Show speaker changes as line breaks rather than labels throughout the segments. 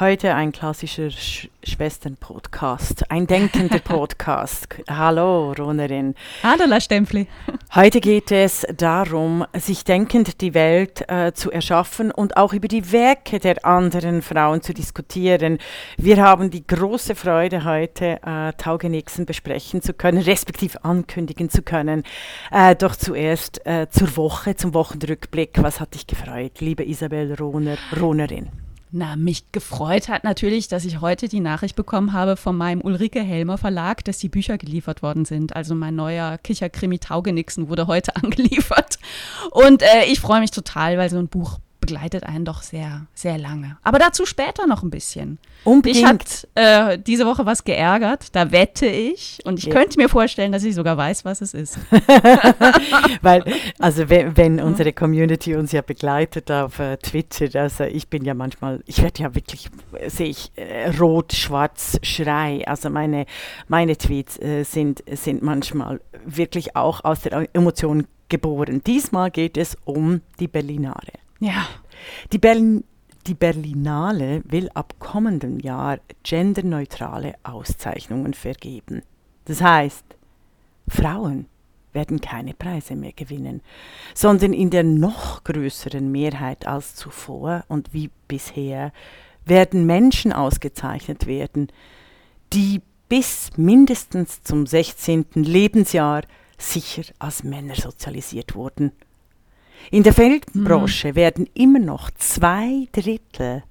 Heute ein klassischer Sch Schwestern-Podcast, ein denkender Podcast. Hallo, Ronerin.
Hallo, La Stempfli.
Heute geht es darum, sich denkend die Welt äh, zu erschaffen und auch über die Werke der anderen Frauen zu diskutieren. Wir haben die große Freude, heute äh, Taugenixen besprechen zu können, respektive ankündigen zu können. Äh, doch zuerst äh, zur Woche, zum Wochenrückblick. Was hat dich gefreut, liebe Isabel Roner, Ronerin?
Na, mich gefreut hat natürlich, dass ich heute die Nachricht bekommen habe von meinem Ulrike Helmer Verlag, dass die Bücher geliefert worden sind. Also mein neuer Kicherkrimi Taugenixen wurde heute angeliefert. Und äh, ich freue mich total, weil so ein Buch begleitet einen doch sehr, sehr lange. Aber dazu später noch ein bisschen.
Unbedingt.
Mich hat äh, diese Woche was geärgert, da wette ich. Und ich ja. könnte mir vorstellen, dass ich sogar weiß, was es ist.
Weil, also wenn, wenn, unsere Community uns ja begleitet auf äh, Twitter, also ich bin ja manchmal, ich werde ja wirklich, äh, sehe ich, äh, rot, schwarz, Schrei. Also meine, meine Tweets äh, sind, sind manchmal wirklich auch aus der Emotion geboren. Diesmal geht es um die Berlinare.
Ja.
Die, Berlin, die Berlinale will ab kommendem Jahr genderneutrale Auszeichnungen vergeben. Das heißt, Frauen werden keine Preise mehr gewinnen, sondern in der noch größeren Mehrheit als zuvor und wie bisher werden Menschen ausgezeichnet werden, die bis mindestens zum 16. Lebensjahr sicher als Männer sozialisiert wurden in der Filmbranche mhm. werden immer noch zwei Drittel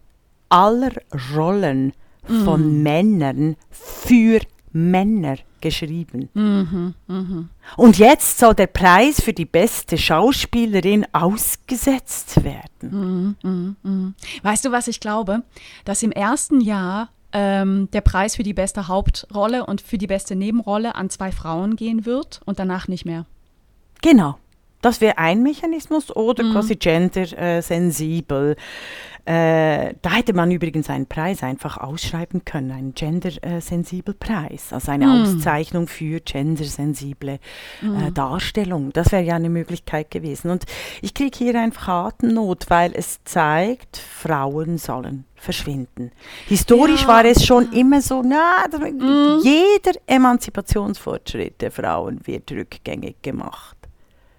aller Rollen mhm. von Männern für Männer geschrieben.
Mhm, mh.
Und jetzt soll der Preis für die beste Schauspielerin ausgesetzt werden.
Mhm, mh, mh. Weißt du, was ich glaube? Dass im ersten Jahr ähm, der Preis für die beste Hauptrolle und für die beste Nebenrolle an zwei Frauen gehen wird und danach nicht mehr.
Genau. Das wäre ein Mechanismus oder mhm. quasi gendersensibel. Äh, da hätte man übrigens einen Preis einfach ausschreiben können, einen gendersensibel Preis, also eine mhm. Auszeichnung für gendersensible äh, mhm. Darstellung. Das wäre ja eine Möglichkeit gewesen. Und ich kriege hier einfach Atemnot, weil es zeigt, Frauen sollen verschwinden. Historisch ja. war es schon immer so, na, mhm. jeder Emanzipationsfortschritt der Frauen wird rückgängig gemacht.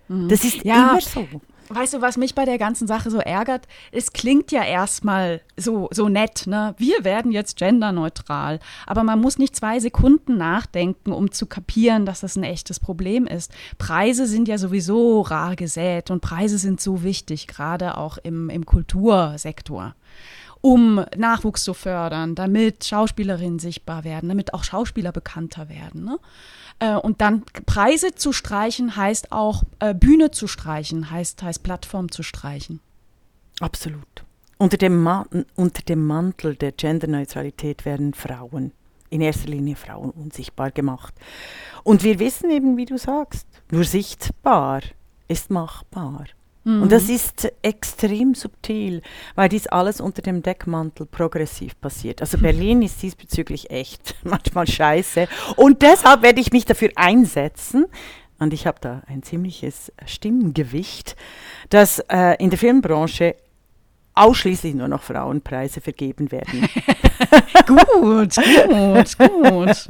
Mhm. Das ist ja. immer so.
Weißt du, was mich bei der ganzen Sache so ärgert? Es klingt ja erstmal so, so nett, ne? Wir werden jetzt genderneutral. Aber man muss nicht zwei Sekunden nachdenken, um zu kapieren, dass das ein echtes Problem ist. Preise sind ja sowieso rar gesät und Preise sind so wichtig, gerade auch im, im Kultursektor um Nachwuchs zu fördern, damit Schauspielerinnen sichtbar werden, damit auch Schauspieler bekannter werden. Ne? Äh, und dann Preise zu streichen heißt auch äh, Bühne zu streichen, heißt, heißt Plattform zu streichen.
Absolut. Unter dem, unter dem Mantel der Genderneutralität werden Frauen, in erster Linie Frauen, unsichtbar gemacht. Und wir wissen eben, wie du sagst, nur sichtbar ist machbar. Mhm. Und das ist extrem subtil, weil dies alles unter dem Deckmantel progressiv passiert. Also Berlin ist diesbezüglich echt manchmal scheiße. Und deshalb werde ich mich dafür einsetzen, und ich habe da ein ziemliches Stimmgewicht, dass äh, in der Filmbranche ausschließlich nur noch Frauenpreise vergeben werden.
gut, gut, gut, gut.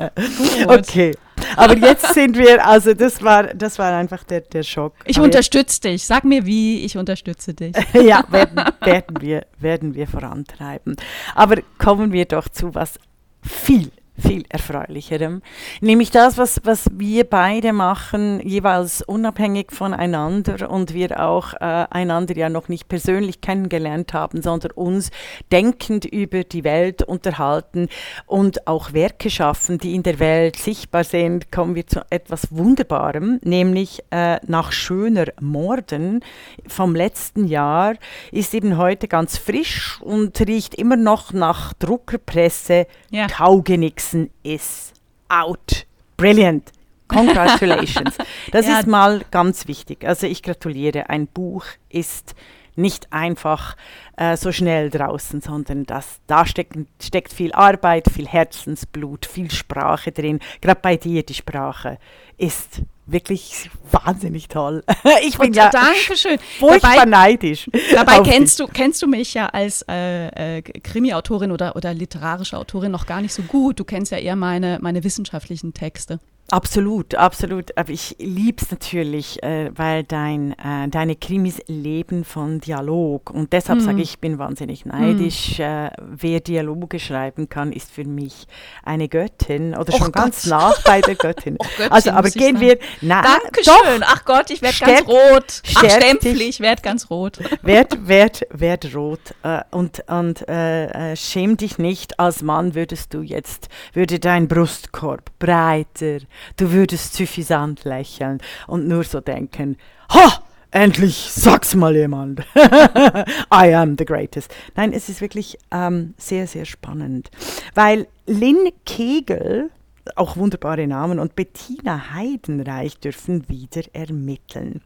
Okay. Aber jetzt sind wir, also das war, das war einfach der, der Schock.
Ich unterstütze dich. Sag mir wie, ich unterstütze dich.
ja, werden, werden, wir, werden wir vorantreiben. Aber kommen wir doch zu was viel viel erfreulicherem. Nämlich das, was, was wir beide machen, jeweils unabhängig voneinander und wir auch äh, einander ja noch nicht persönlich kennengelernt haben, sondern uns denkend über die Welt unterhalten und auch Werke schaffen, die in der Welt sichtbar sind, kommen wir zu etwas Wunderbarem, nämlich äh, nach schöner Morden vom letzten Jahr ist eben heute ganz frisch und riecht immer noch nach Druckerpresse, ja. Kaugenix Jackson is out. Brilliant. Congratulations. Das ja. ist mal ganz wichtig. Also ich gratuliere. Ein Buch ist nicht einfach äh, so schnell draußen, sondern das, da steckt, steckt viel Arbeit, viel Herzensblut, viel Sprache drin. Gerade bei dir, die Sprache ist wirklich wahnsinnig toll.
Ich bin Und, ja Dankeschön.
furchtbar dabei, neidisch.
Dabei kennst du, kennst du mich ja als äh, äh, Krimi-Autorin oder, oder literarische Autorin noch gar nicht so gut. Du kennst ja eher meine, meine wissenschaftlichen Texte.
Absolut, absolut. Aber ich liebe es natürlich, äh, weil dein, äh, deine Krimis leben von Dialog. Und deshalb mm. sage ich, ich bin wahnsinnig neidisch. Mm. Äh, wer Dialoge schreiben kann, ist für mich eine Göttin oder Och schon Gott. ganz nach bei der Göttin.
Och Göttin also, aber gehen wir.
Na,
Dankeschön. Doch, Ach Gott, ich werde ganz rot. Ach, Stempel, ich werde ganz rot.
Werd, werd, werd rot. Äh, und und äh, äh, schäm dich nicht. Als Mann würdest du jetzt, würde dein Brustkorb breiter du würdest suffisant lächeln und nur so denken, ha! Endlich sag's mal jemand. I am the greatest. Nein, es ist wirklich ähm, sehr, sehr spannend. Weil Lynn Kegel, auch wunderbare Namen, und Bettina Heidenreich dürfen wieder ermitteln.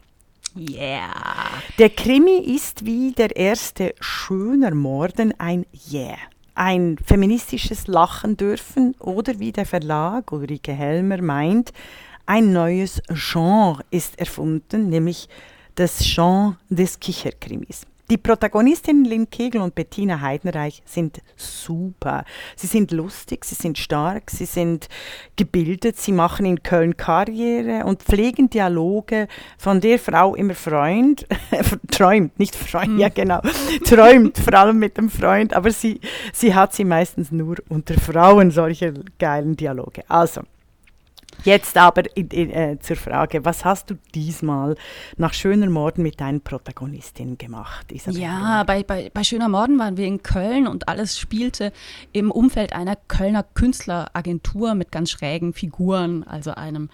Yeah.
Der Krimi ist wie der erste Schöner Morden ein Yeah ein feministisches Lachen dürfen oder wie der Verlag Ulrike Helmer meint, ein neues Genre ist erfunden, nämlich das Genre des Kicherkrimis. Die Protagonistinnen Lynn Kegel und Bettina Heidenreich sind super. Sie sind lustig, sie sind stark, sie sind gebildet, sie machen in Köln Karriere und pflegen Dialoge, von der Frau immer Freund, träumt, nicht Freund, hm. ja genau, träumt, vor allem mit dem Freund, aber sie, sie hat sie meistens nur unter Frauen, solche geilen Dialoge. Also, Jetzt aber in, in, äh, zur Frage, was hast du diesmal nach Schöner Morden mit deinen Protagonistinnen gemacht?
Isabel? Ja, bei, bei, bei Schöner Morden waren wir in Köln und alles spielte im Umfeld einer Kölner Künstleragentur mit ganz schrägen Figuren, also einem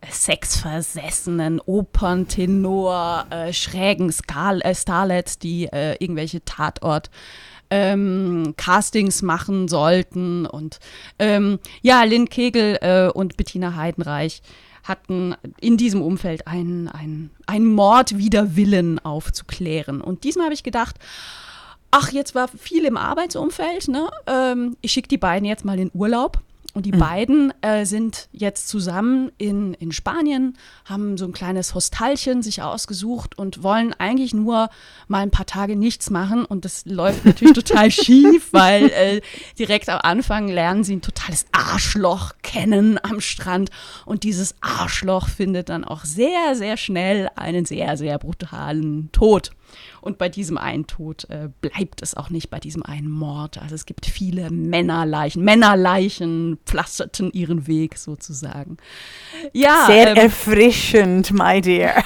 äh, sexversessenen Operntenor, äh, schrägen Skal äh, Starlets, die äh, irgendwelche Tatort ähm, Castings machen sollten. Und ähm, ja, Lynn Kegel äh, und Bettina Heidenreich hatten in diesem Umfeld einen, einen, einen Mord wider Willen aufzuklären. Und diesmal habe ich gedacht, ach, jetzt war viel im Arbeitsumfeld, ne? Ähm, ich schicke die beiden jetzt mal in Urlaub. Und die mhm. beiden äh, sind jetzt zusammen in, in Spanien, haben so ein kleines Hostalchen sich ausgesucht und wollen eigentlich nur mal ein paar Tage nichts machen. Und das läuft natürlich total schief, weil äh, direkt am Anfang lernen sie ein totales Arschloch kennen am Strand. Und dieses Arschloch findet dann auch sehr, sehr schnell einen sehr, sehr brutalen Tod. Und bei diesem einen Tod äh, bleibt es auch nicht bei diesem einen Mord. Also es gibt viele Männerleichen. Männerleichen pflasterten ihren Weg sozusagen.
Ja, Sehr ähm, erfrischend, my dear.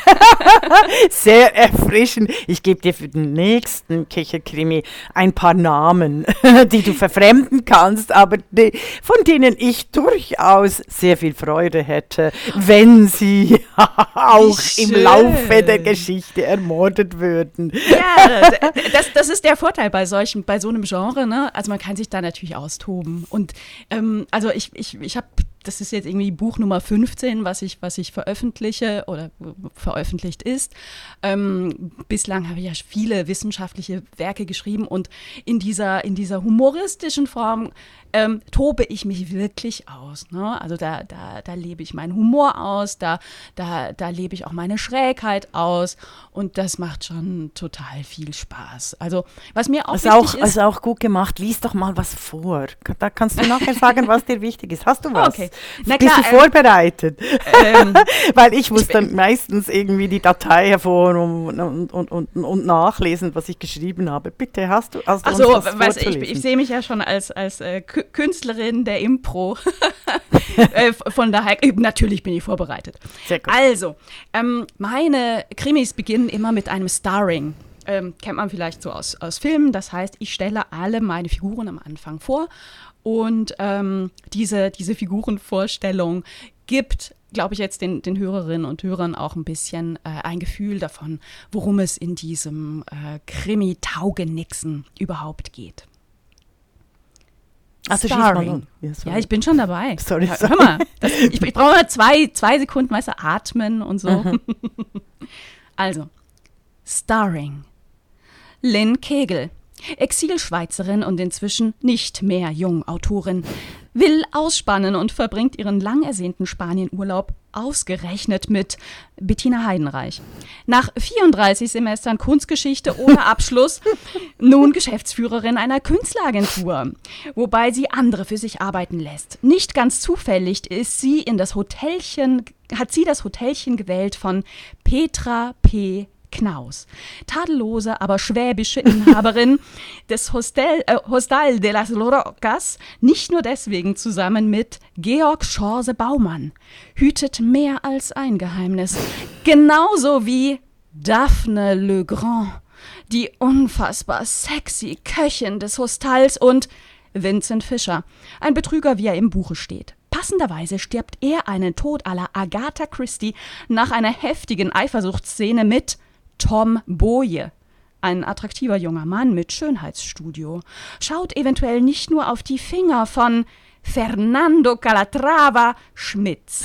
Sehr erfrischend. Ich gebe dir für den nächsten Kicherkrimi ein paar Namen, die du verfremden kannst, aber die, von denen ich durchaus sehr viel Freude hätte, wenn sie auch im Laufe der Geschichte ermordet würden.
Ja, das, das ist der Vorteil bei solchen, bei so einem Genre, ne? Also man kann sich da natürlich austoben. Und ähm, also ich, ich, ich habe das ist jetzt irgendwie Buch Nummer 15, was ich, was ich veröffentliche oder veröffentlicht ist. Ähm, bislang habe ich ja viele wissenschaftliche Werke geschrieben und in dieser, in dieser humoristischen Form ähm, tobe ich mich wirklich aus. Ne? Also da, da, da lebe ich meinen Humor aus, da, da, da lebe ich auch meine Schrägheit aus und das macht schon total viel Spaß. Also was mir auch
ist auch, ist, ist auch gut gemacht. Lies doch mal was vor. Da kannst du nachher sagen, was dir wichtig ist. Hast du was?
Okay.
Na klar, Bist du ähm, vorbereitet? Ähm, Weil ich muss dann meistens irgendwie die Datei hervor und, und, und, und, und nachlesen, was ich geschrieben habe. Bitte, hast du, hast
du Ach so, weißt, ich, ich sehe mich ja schon als, als äh, Künstlerin der Impro. äh, von daher, äh, natürlich bin ich vorbereitet. Sehr gut. Also, ähm, meine Krimis beginnen immer mit einem Starring. Ähm, kennt man vielleicht so aus, aus Filmen. Das heißt, ich stelle alle meine Figuren am Anfang vor und ähm, diese, diese Figurenvorstellung gibt, glaube ich, jetzt den, den Hörerinnen und Hörern auch ein bisschen äh, ein Gefühl davon, worum es in diesem äh, Krimi-Taugenixen überhaupt geht.
Also Starring.
Ja, ja, ich bin schon dabei.
Sorry,
sorry. Hör mal, das, ich, ich brauche mal zwei, zwei Sekunden, weißt du, atmen und so. Also, Starring. Lynn Kegel. Exilschweizerin und inzwischen nicht mehr Jungautorin, will ausspannen und verbringt ihren lang ersehnten Spanienurlaub ausgerechnet mit Bettina Heidenreich. Nach 34 Semestern Kunstgeschichte ohne Abschluss, nun Geschäftsführerin einer Künstleragentur, wobei sie andere für sich arbeiten lässt. Nicht ganz zufällig ist sie in das Hotelchen, hat sie das Hotelchen gewählt von Petra P. Knaus. Tadellose, aber schwäbische Inhaberin des Hostel, äh, Hostal de las Rocas, nicht nur deswegen zusammen mit Georg Schorse Baumann, hütet mehr als ein Geheimnis. Genauso wie Daphne Le Grand, die unfassbar sexy Köchin des Hostals und Vincent Fischer, ein Betrüger, wie er im Buche steht. Passenderweise stirbt er einen Tod aller Agatha Christie nach einer heftigen Eifersuchtsszene mit Tom Boje. Ein attraktiver junger Mann mit Schönheitsstudio schaut eventuell nicht nur auf die Finger von Fernando Calatrava Schmitz.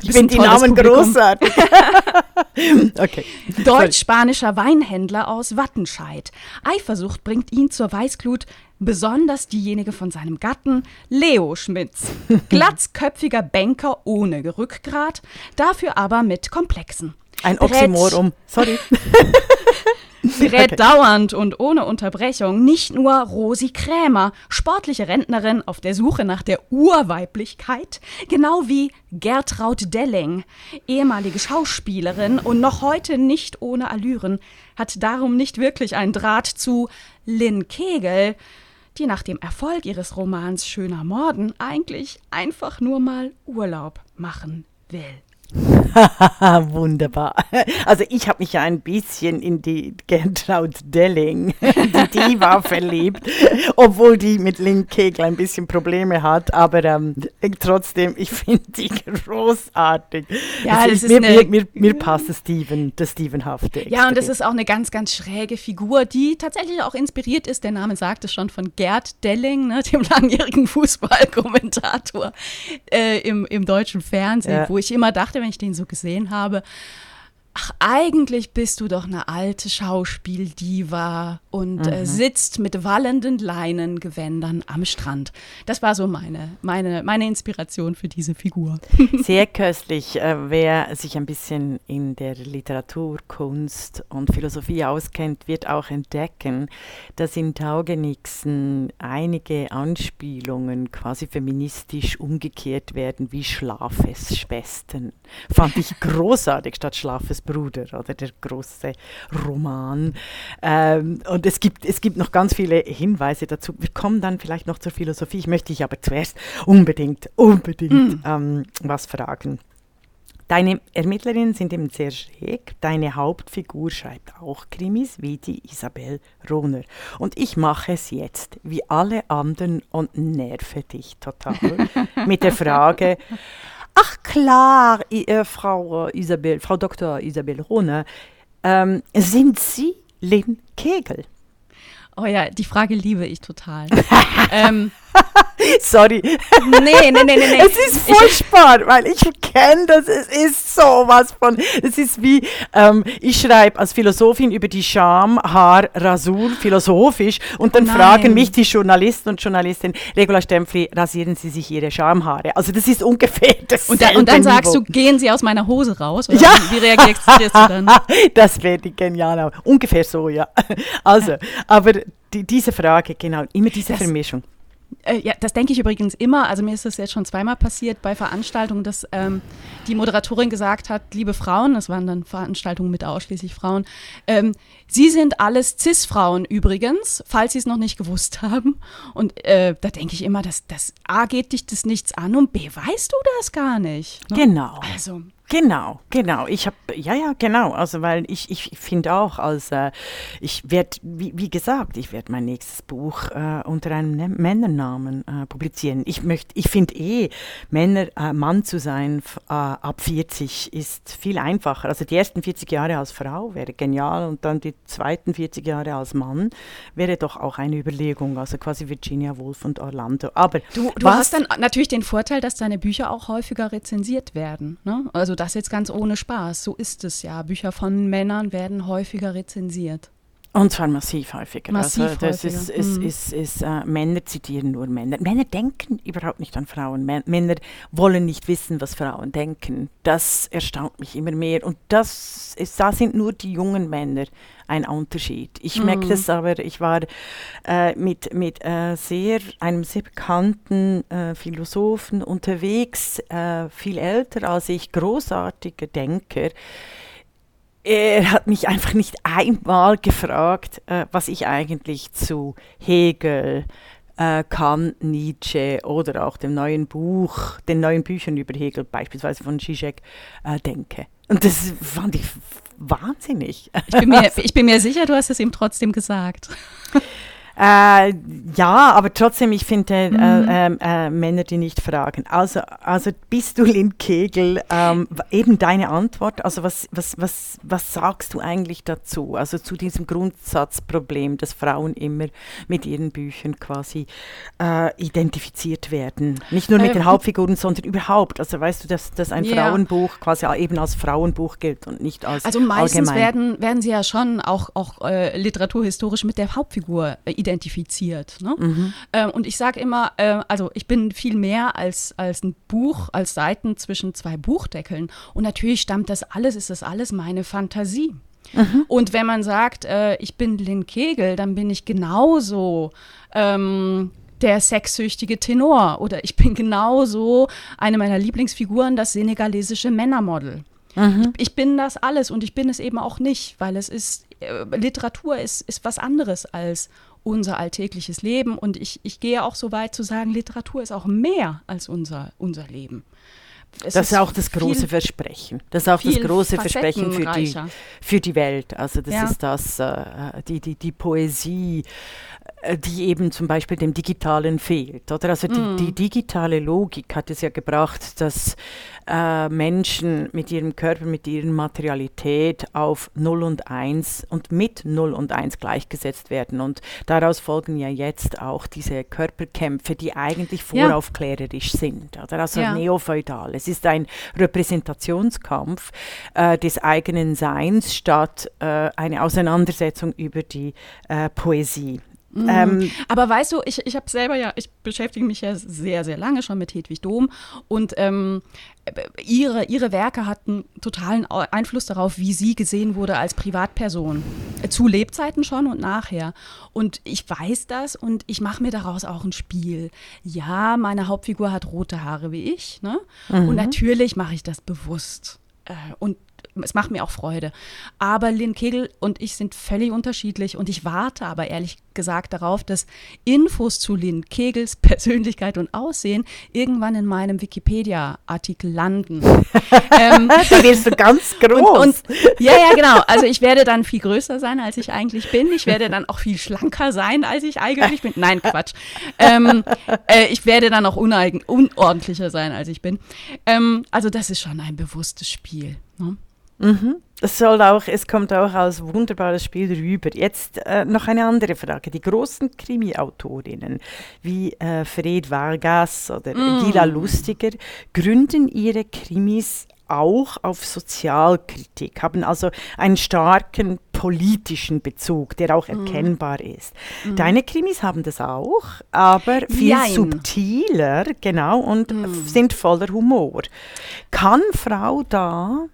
ich finde die Namen Publikum. großartig.
okay. Deutsch-spanischer Weinhändler aus Wattenscheid. Eifersucht bringt ihn zur Weißglut, besonders diejenige von seinem Gatten, Leo Schmitz. Glatzköpfiger Banker ohne Rückgrat, dafür aber mit Komplexen.
Ein Oxymoron. Sorry.
berät okay. dauernd und ohne Unterbrechung nicht nur Rosi Krämer, sportliche Rentnerin auf der Suche nach der Urweiblichkeit, genau wie Gertraud Delling, ehemalige Schauspielerin und noch heute nicht ohne Allüren, hat darum nicht wirklich einen Draht zu Lynn Kegel, die nach dem Erfolg ihres Romans Schöner Morden eigentlich einfach nur mal Urlaub machen will.
Wunderbar. Also ich habe mich ja ein bisschen in die Gertraud Delling, die Diva, verliebt, obwohl die mit Lynn Kegel ein bisschen Probleme hat, aber ähm, trotzdem, ich finde die großartig. Ja, das, das ist mir, eine, mir, mir, mir passt das Steven, das Stevenhafte.
Extrem. Ja, und das ist auch eine ganz, ganz schräge Figur, die tatsächlich auch inspiriert ist, der Name sagt es schon, von Gerd Delling, ne, dem langjährigen Fußballkommentator äh, im, im deutschen Fernsehen, ja. wo ich immer dachte, wenn ich den so gesehen habe, ach, eigentlich bist du doch eine alte Schauspieldiva und äh, mhm. äh, sitzt mit wallenden Leinengewändern am Strand. Das war so meine, meine, meine Inspiration für diese Figur.
Sehr köstlich. Äh, wer sich ein bisschen in der Literatur, Kunst und Philosophie auskennt, wird auch entdecken, dass in Taugenixen einige Anspielungen quasi feministisch umgekehrt werden wie Schlafesschwestern. Fand ich großartig statt Schlafes Bruder oder der große Roman. Ähm, und es gibt, es gibt noch ganz viele Hinweise dazu. Wir kommen dann vielleicht noch zur Philosophie. Ich möchte dich aber zuerst unbedingt, unbedingt mm. ähm, was fragen. Deine Ermittlerinnen sind eben sehr schräg. Deine Hauptfigur schreibt auch Krimis, wie die Isabel Rohner. Und ich mache es jetzt, wie alle anderen, und nerve dich total mit der Frage, Ach klar, äh, Frau Isabel, Frau Dr. Isabel Rohne, ähm, sind Sie Lynn Kegel?
Oh ja, die Frage liebe ich total. ähm,
Sorry.
Nee, nee, nee, nee, nee.
Es ist furchtbar, ich, weil ich kenne das. Es ist sowas von. Es ist wie, ähm, ich schreibe als Philosophin über die Scham, Haar, Rasur, philosophisch. Und dann oh fragen mich die Journalisten und Journalistinnen, Regula Stempfli, rasieren Sie sich Ihre Schamhaare? Also, das ist ungefähr das.
Und, da, und dann sagst Niveau. du, gehen Sie aus meiner Hose raus? Oder ja. Wie reagierst du dann?
das wäre genial. Ungefähr so, ja. Also, aber die, diese Frage, genau, immer diese das, Vermischung.
Äh, ja, das denke ich übrigens immer. Also mir ist das jetzt schon zweimal passiert bei Veranstaltungen, dass ähm, die Moderatorin gesagt hat, liebe Frauen, das waren dann Veranstaltungen mit ausschließlich Frauen, ähm, Sie sind alles Cis-Frauen übrigens, falls Sie es noch nicht gewusst haben. Und äh, da denke ich immer, dass das A geht dich das nichts an und B weißt du das gar nicht.
Ne? Genau. Also Genau, genau. Ich habe, ja, ja, genau. Also, weil ich, ich finde auch, als äh, ich werde, wie, wie, gesagt, ich werde mein nächstes Buch äh, unter einem ne Männernamen äh, publizieren. Ich möchte, ich finde eh, Männer, äh, Mann zu sein äh, ab 40 ist viel einfacher. Also die ersten 40 Jahre als Frau wäre genial und dann die zweiten 40 Jahre als Mann wäre doch auch eine Überlegung. Also quasi Virginia Woolf und Orlando. Aber
du, du hast dann natürlich den Vorteil, dass deine Bücher auch häufiger rezensiert werden. Ne? Also das jetzt ganz ohne Spaß. So ist es ja. Bücher von Männern werden häufiger rezensiert.
Und zwar massiv häufiger.
Massiv
also das
häufiger.
ist, ist,
Mhm.
ist, ist äh, Männer zitieren nur Männer. Männer denken überhaupt nicht an Frauen. Mä- Männer wollen nicht wissen, was Frauen denken. Das erstaunt mich immer mehr. Und das ist, da sind nur die jungen Männer ein Unterschied. Ich merke
Mhm.
das aber, ich war äh, mit, mit äh, sehr, einem sehr bekannten äh, Philosophen unterwegs, äh, viel älter als ich, großartiger Denker. Er hat mich einfach nicht einmal gefragt, äh, was ich eigentlich zu Hegel, äh, Kant, Nietzsche oder auch dem neuen Buch, den neuen Büchern über Hegel, beispielsweise von Zizek, äh, denke. Und das fand ich wahnsinnig.
Ich bin, mir, ich bin mir sicher, du hast es ihm trotzdem gesagt.
Äh, ja, aber trotzdem, ich finde
Mhm.
äh, ähm, äh, Männer, die nicht fragen. Also, also bist du Lynn Kegel, ähm, eben deine Antwort, also was, was, was, was sagst du eigentlich dazu? Also zu diesem Grundsatzproblem, dass Frauen immer mit ihren Büchern quasi äh, identifiziert werden. Nicht nur mit
Ähm,
den Hauptfiguren, sondern überhaupt. Also weißt du, dass, dass ein
Ja.
Frauenbuch quasi eben als Frauenbuch gilt und nicht als
Also meistens
allgemein.
werden, werden sie ja schon auch, auch äh, literaturhistorisch mit der Hauptfigur äh, identifiziert. Ne?
Mhm.
Ähm, und ich sage immer, äh, also ich bin viel mehr als, als ein Buch, als Seiten zwischen zwei Buchdeckeln. Und natürlich stammt das alles, ist das alles meine Fantasie. Und wenn man sagt, äh, ich bin Lynn Kegel, dann bin ich genauso ähm, der sexsüchtige Tenor oder ich bin genauso eine meiner Lieblingsfiguren, das senegalesische Männermodel. Ich bin das alles und ich bin es eben auch nicht, weil es ist, äh, Literatur ist, ist was anderes als unser alltägliches Leben und ich, ich gehe auch so weit zu sagen, Literatur ist auch mehr als unser, unser Leben. Es
Das ist auch das große Versprechen. Das ist auch das große Versprechen für die, für die Welt. Also das
Ja.
ist das, äh, die, die, die Poesie, die eben zum Beispiel dem Digitalen fehlt. Oder? Also die,
Mm.
die digitale Logik hat es ja gebracht, dass äh, Menschen mit ihrem Körper, mit ihrer Materialität auf 0 und 1 und mit 0 und 1 gleichgesetzt werden. Und daraus folgen ja jetzt auch diese Körperkämpfe, die eigentlich
Ja.
voraufklärerisch sind. Oder? Also
Ja.
neofeudal. Es ist ein Repräsentationskampf äh, des eigenen Seins statt äh, eine Auseinandersetzung über die äh, Poesie. Ähm,
Aber weißt du, ich, ich habe selber ja, ich beschäftige mich ja sehr, sehr lange schon mit Hedwig Dom und ähm, ihre, ihre Werke hatten totalen Einfluss darauf, wie sie gesehen wurde als Privatperson. Zu Lebzeiten schon und nachher. Und ich weiß das und ich mache mir daraus auch ein Spiel. Ja, meine Hauptfigur hat rote Haare wie ich. Ne? Und natürlich mache ich das bewusst. Äh, und es macht mir auch Freude. Aber Lynn Kegel und ich sind völlig unterschiedlich und ich warte aber ehrlich gesagt darauf, dass Infos zu Lynn Kegels Persönlichkeit und Aussehen irgendwann in meinem Wikipedia-Artikel landen. ähm,
da wirst du ganz groß.
und, und ja, ja, genau. Also ich werde dann viel größer sein, als ich eigentlich bin. Ich werde dann auch viel schlanker sein, als ich eigentlich bin. Nein, Quatsch. Ähm, äh, ich werde dann auch uneigen, unordentlicher sein, als ich bin. Ähm, also das ist schon ein bewusstes Spiel. Ne?
Es soll auch, es kommt auch als wunderbares Spiel rüber. Jetzt äh, noch eine andere Frage. Die großen Krimi-Autorinnen wie äh, Fred Vargas oder Gila Lustiger gründen ihre Krimis auch auf Sozialkritik, haben also einen starken politischen Bezug, der auch erkennbar ist. Deine Krimis haben das auch, aber viel
Jein.
subtiler, genau, und f- sind voller Humor. Kann Frau da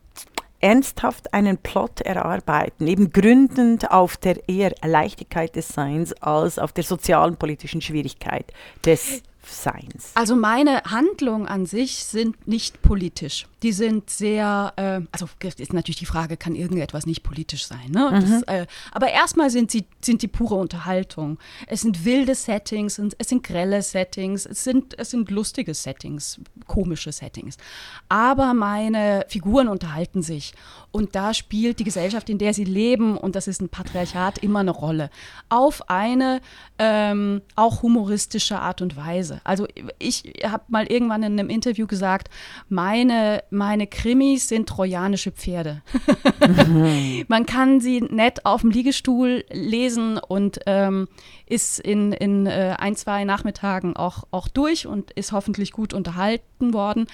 ernsthaft einen Plot erarbeiten, eben gründend auf der eher Leichtigkeit des Seins als auf der sozialen politischen Schwierigkeit des Seins.
Also meine Handlungen an sich sind nicht politisch. Die sind sehr, äh, also ist natürlich die Frage, kann irgendetwas nicht politisch sein? Ne? Das, äh, aber erstmal sind sie sind die pure Unterhaltung. Es sind wilde Settings, es sind grelle Settings, es sind es sind lustige Settings, komische Settings. Aber meine Figuren unterhalten sich und da spielt die Gesellschaft, in der sie leben, und das ist ein Patriarchat, immer eine Rolle. Auf eine ähm, auch humoristische Art und Weise. Also ich habe mal irgendwann in einem Interview gesagt, meine, meine Krimis sind trojanische Pferde. Mhm. Man kann sie nett auf dem Liegestuhl lesen und ähm, ist in, in äh, ein, zwei Nachmittagen auch, auch durch und ist hoffentlich gut unterhalten worden,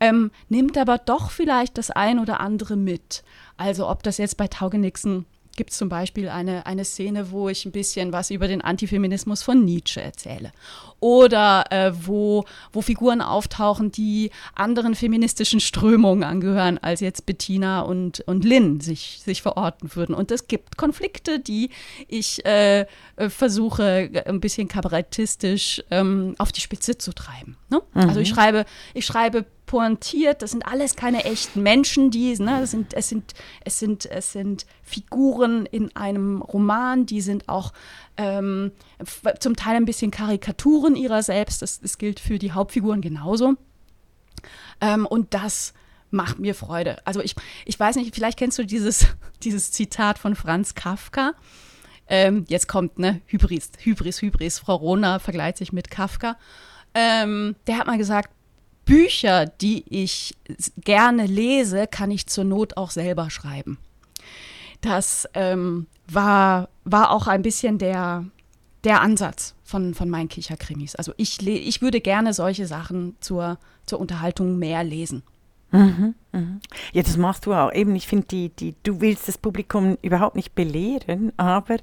ähm, nimmt aber doch vielleicht das ein oder andere mit. Also ob das jetzt bei Taugenixen gibt es zum Beispiel eine, eine Szene, wo ich ein bisschen was über den Antifeminismus von Nietzsche erzähle. Oder äh, wo, wo Figuren auftauchen, die anderen feministischen Strömungen angehören, als jetzt Bettina und, und Lynn sich, sich verorten würden. Und es gibt Konflikte, die ich äh, äh versuche, ein bisschen kabarettistisch ähm, auf die Spitze zu treiben. Ne? Mhm. Also ich schreibe, ich schreibe pointiert. Das sind alles keine echten Menschen, die, ne, das sind, es, sind, es, sind, es sind Figuren in einem Roman, die sind auch ähm, zum Teil ein bisschen Karikaturen ihrer selbst. Das, das gilt für die Hauptfiguren genauso. Ähm, und das macht mir Freude. Also ich, ich weiß nicht, vielleicht kennst du dieses, dieses Zitat von Franz Kafka. Ähm, jetzt kommt, ne, Hybris, Hybris, Hybris. Frau Rona vergleicht sich mit Kafka. Ähm, der hat mal gesagt, Bücher, die ich gerne lese, kann ich zur Not auch selber schreiben. Das ähm, war, war auch ein bisschen der, der Ansatz von, von meinen Kicherkrimis. Also ich, ich würde gerne solche Sachen zur, zur Unterhaltung mehr lesen.
Mhm, mhm. Ja, das machst du auch. Eben, ich finde, die, die, du willst das Publikum überhaupt nicht belehren, aber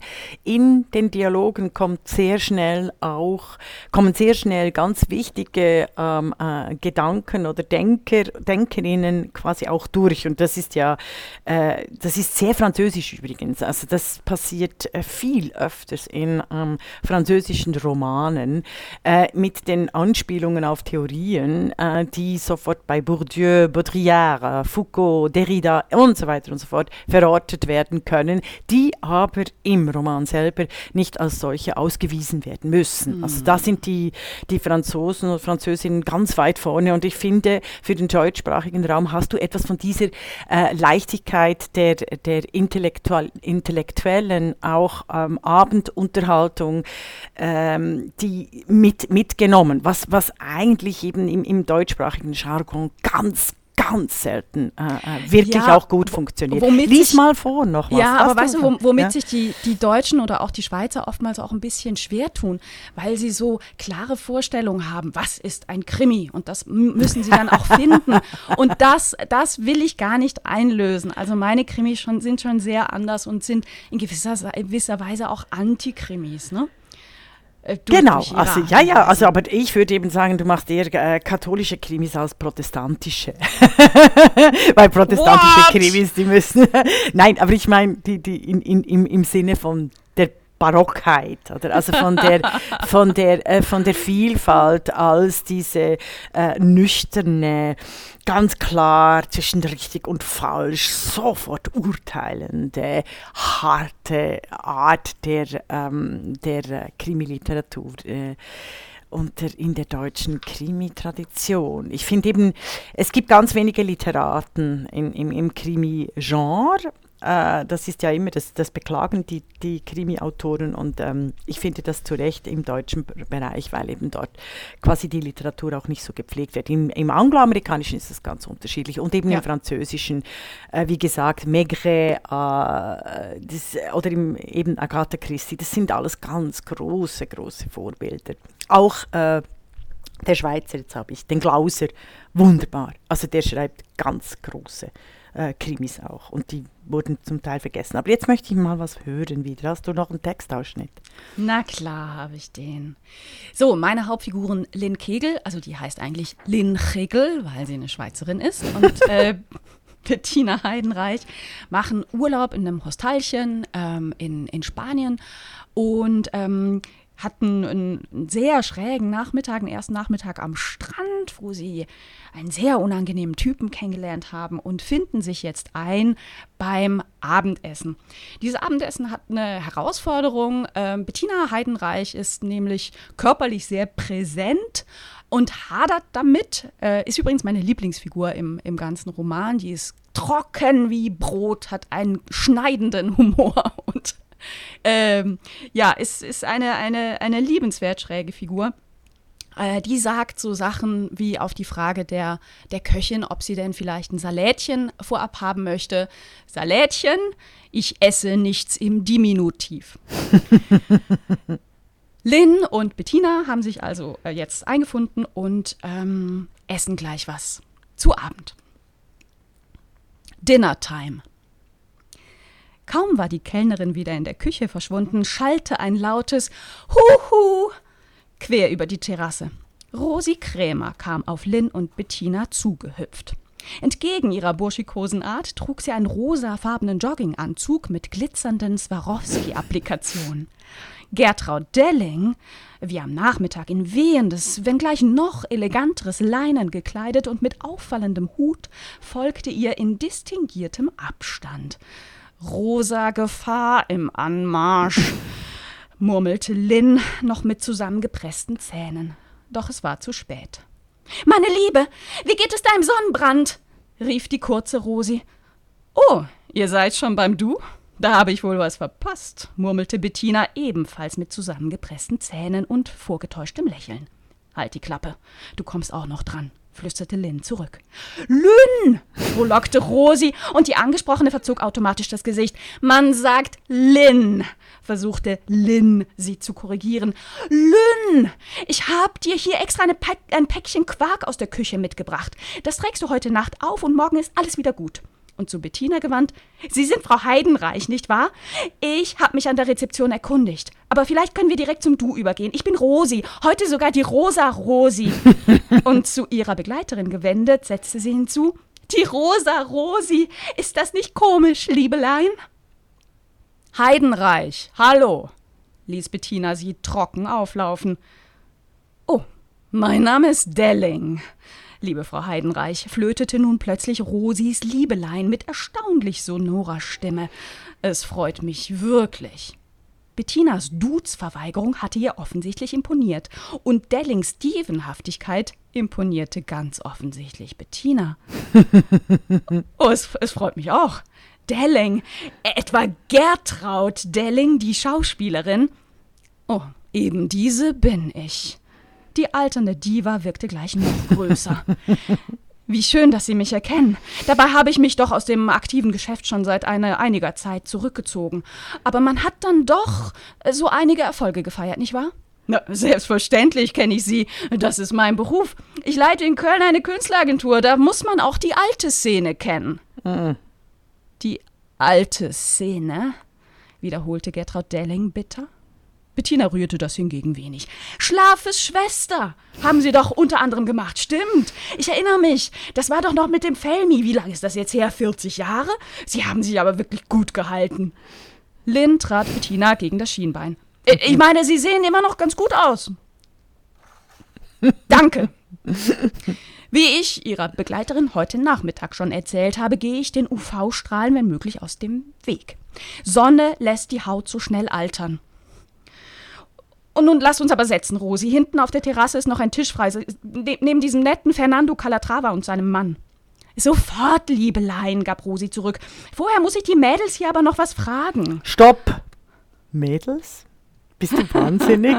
in den Dialogen kommt sehr schnell auch, kommen sehr schnell ganz wichtige ähm, äh, Gedanken oder Denker, Denkerinnen quasi auch durch. Und das ist ja, äh, das ist sehr französisch übrigens. Also das passiert äh, viel öfters in ähm, französischen Romanen äh, mit den Anspielungen auf Theorien, äh, die sofort bei Bourdieu, Baudrillard, Foucault, Derrida und so weiter und so fort verortet werden können, die aber im Roman selber nicht als solche ausgewiesen werden müssen. Mhm. Also da sind die, die Franzosen und Französinnen ganz weit vorne und ich finde, für den deutschsprachigen Raum hast du etwas von dieser äh, Leichtigkeit der, der Intellektual Intellektuellen, auch ähm, Abendunterhaltung, ähm, die mit, mitgenommen, was, was eigentlich eben im, im deutschsprachigen Jargon ganz, ganz selten äh, äh, wirklich ja, auch gut funktioniert. Lies mal vor noch
was. Ja, aber weißt du, womit ja? sich die, die Deutschen oder auch die Schweizer oftmals auch ein bisschen schwer tun, weil sie so klare Vorstellungen haben, was ist ein Krimi und das müssen sie dann auch finden. Und das, das will ich gar nicht einlösen. Also meine Krimis schon, sind schon sehr anders und sind in gewisser, in gewisser Weise auch Antikrimis. Ne?
Äh, genau, also ja, ja, also aber ich würde eben sagen, du machst eher äh, katholische Krimis als protestantische. Weil protestantische What? Krimis, die müssen. Nein, aber ich meine, die, die in, in, im, im Sinne von der Barockheit, oder? Also von der, von der, äh, von der Vielfalt als diese äh, nüchterne, ganz klar zwischen richtig und falsch sofort urteilende, harte Art der, ähm, der Krimiliteratur. Äh, unter, in der deutschen Krimi-Tradition. Ich finde eben, es gibt ganz wenige Literaten in, im, im Krimi-Genre, äh, das ist ja immer das, das beklagen die, die Krimi-Autoren und ähm, ich finde das zu Recht im deutschen Bereich, weil eben dort quasi die Literatur auch nicht so gepflegt wird. Im, im angloamerikanischen ist es ganz unterschiedlich und eben ja. im französischen, äh, wie gesagt, Maigret äh, das, oder im, eben Agatha Christie, das sind alles ganz große, große Vorbilder. Auch äh, der Schweizer, jetzt habe ich, den Glauser, wunderbar. Also der schreibt ganz große äh, Krimis auch. Und die wurden zum Teil vergessen. Aber jetzt möchte ich mal was hören wieder. Hast du noch einen Textausschnitt?
Na klar, habe ich den. So, meine Hauptfiguren Lynn Kegel, also die heißt eigentlich Lynn Kegel, weil sie eine Schweizerin ist. Und äh, Bettina Heidenreich machen Urlaub in einem Hostelchen ähm, in, in Spanien und ähm, hatten einen sehr schrägen Nachmittag, einen ersten Nachmittag am Strand, wo sie einen sehr unangenehmen Typen kennengelernt haben und finden sich jetzt ein beim Abendessen. Dieses Abendessen hat eine Herausforderung. Ähm, Bettina Heidenreich ist nämlich körperlich sehr präsent und hadert damit. Äh, ist übrigens meine Lieblingsfigur im, im ganzen Roman. Die ist trocken wie Brot, hat einen schneidenden Humor und ähm, ja, ist, ist eine, eine, eine liebenswert schräge Figur. Äh, die sagt so Sachen wie auf die Frage der, der Köchin, ob sie denn vielleicht ein Salätchen vorab haben möchte. Salätchen, ich esse nichts im Diminutiv. Lynn und Bettina haben sich also äh, jetzt eingefunden und ähm, essen gleich was zu Abend. Dinner Time. Kaum war die Kellnerin wieder in der Küche verschwunden, schallte ein lautes Huhu quer über die Terrasse. Rosi Krämer kam auf Lynn und Bettina zugehüpft. Entgegen ihrer burschikosen Art trug sie einen rosafarbenen Jogginganzug mit glitzernden Swarovski-Applikationen. Gertraud Delling, wie am Nachmittag in wehendes, wenngleich noch eleganteres Leinen gekleidet und mit auffallendem Hut, folgte ihr in distinguiertem Abstand. Rosa Gefahr im Anmarsch, murmelte Lynn noch mit zusammengepressten Zähnen. Doch es war zu spät. Meine Liebe, wie geht es deinem Sonnenbrand? rief die kurze Rosi. Oh, ihr seid schon beim Du? Da habe ich wohl was verpasst, murmelte Bettina ebenfalls mit zusammengepressten Zähnen und vorgetäuschtem Lächeln. Halt die Klappe, du kommst auch noch dran, flüsterte Lynn zurück. Lynn! frohlockte Rosi und die Angesprochene verzog automatisch das Gesicht. Man sagt Lynn, versuchte Lynn sie zu korrigieren. Lynn, ich hab dir hier extra Pack ein Päckchen Quark aus der Küche mitgebracht. Das trägst du heute Nacht auf und morgen ist alles wieder gut und zu Bettina gewandt. Sie sind Frau Heidenreich, nicht wahr? Ich habe mich an der Rezeption erkundigt. Aber vielleicht können wir direkt zum Du übergehen. Ich bin Rosi, heute sogar die Rosa Rosi. und zu ihrer Begleiterin gewendet, setzte sie hinzu. Die Rosa Rosi, ist das nicht komisch, Liebelein? Heidenreich, hallo, ließ Bettina sie trocken auflaufen. Oh, mein Name ist Delling. Liebe Frau Heidenreich, flötete nun plötzlich Rosis Liebelein mit erstaunlich sonorer Stimme. Es freut mich wirklich. Bettinas Dudes-Verweigerung hatte ihr offensichtlich imponiert und Dellings Dievenhaftigkeit imponierte ganz offensichtlich Bettina. oh, es, es freut mich auch. Delling, etwa Gertraud Delling, die Schauspielerin. Oh, eben diese bin ich. Die alternde Diva wirkte gleich noch größer. Wie schön, dass Sie mich erkennen. Dabei habe ich mich doch aus dem aktiven Geschäft schon seit eine, einiger Zeit zurückgezogen. Aber man hat dann doch so einige Erfolge gefeiert, nicht wahr? Na, selbstverständlich kenne ich Sie. Das ist mein Beruf. Ich leite in Köln eine Künstleragentur. Da muss man auch die alte Szene kennen. Mhm. Die alte Szene? wiederholte Gertraud Delling bitter. Bettina rührte das hingegen wenig. Schlafes Schwester haben sie doch unter anderem gemacht. Stimmt. Ich erinnere mich. Das war doch noch mit dem Felmi. Wie lange ist das jetzt her? 40 Jahre? Sie haben sich aber wirklich gut gehalten. Lynn trat Bettina gegen das Schienbein. Ich meine, Sie sehen immer noch ganz gut aus. Danke. Wie ich Ihrer Begleiterin heute Nachmittag schon erzählt habe, gehe ich den UV-Strahlen, wenn möglich, aus dem Weg. Sonne lässt die Haut so schnell altern. Und nun lasst uns aber setzen, Rosi. Hinten auf der Terrasse ist noch ein Tisch frei, ne neben diesem netten Fernando Calatrava und seinem Mann. Sofort, Liebelein, gab Rosi zurück. Vorher muss ich die Mädels hier aber noch was fragen.
Stopp! Mädels? Bist du wahnsinnig?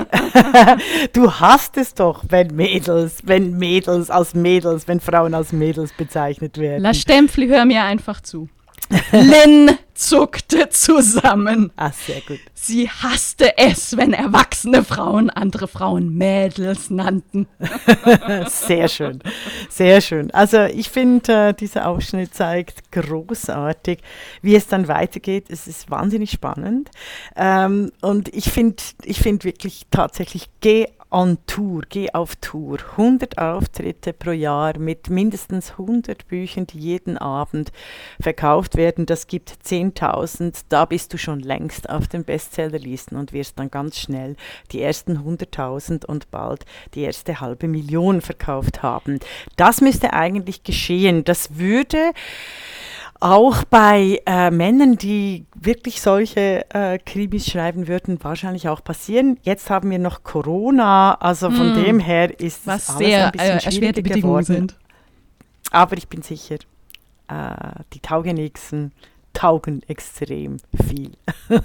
du hast es doch, wenn Mädels, wenn Mädels als Mädels, wenn Frauen als Mädels bezeichnet werden.
La Stempfli, hör mir einfach zu. Lynn zuckte zusammen.
Ah, sehr gut.
Sie hasste es, wenn erwachsene Frauen andere Frauen Mädels nannten.
sehr schön, sehr schön. Also ich finde, äh, dieser Ausschnitt zeigt großartig, wie es dann weitergeht. Es ist wahnsinnig spannend. Ähm, und ich finde ich find wirklich tatsächlich, geh on Tour, geh auf Tour. 100 Auftritte pro Jahr mit mindestens 100 Büchern, die jeden Abend verkauft werden. Das gibt 10.000. Da bist du schon längst auf den Bestsellerlisten und wirst dann ganz schnell die ersten 100.000 und bald die erste halbe Million verkauft haben. Das müsste eigentlich geschehen. Das würde auch bei äh, Männern, die wirklich solche äh, Krimis schreiben würden, wahrscheinlich auch passieren. Jetzt haben wir noch Corona, also von mm. dem her ist
Was alles sehr, ein bisschen äh, erschwerte Bedingungen sind.
Aber ich bin sicher, äh, die Taugenixen taugen extrem viel.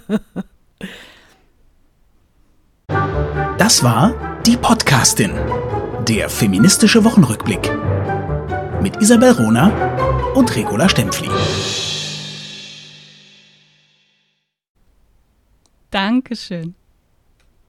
das war die Podcastin Der feministische Wochenrückblick. Mit Isabel Rona und Regula Stempfli.
Dankeschön.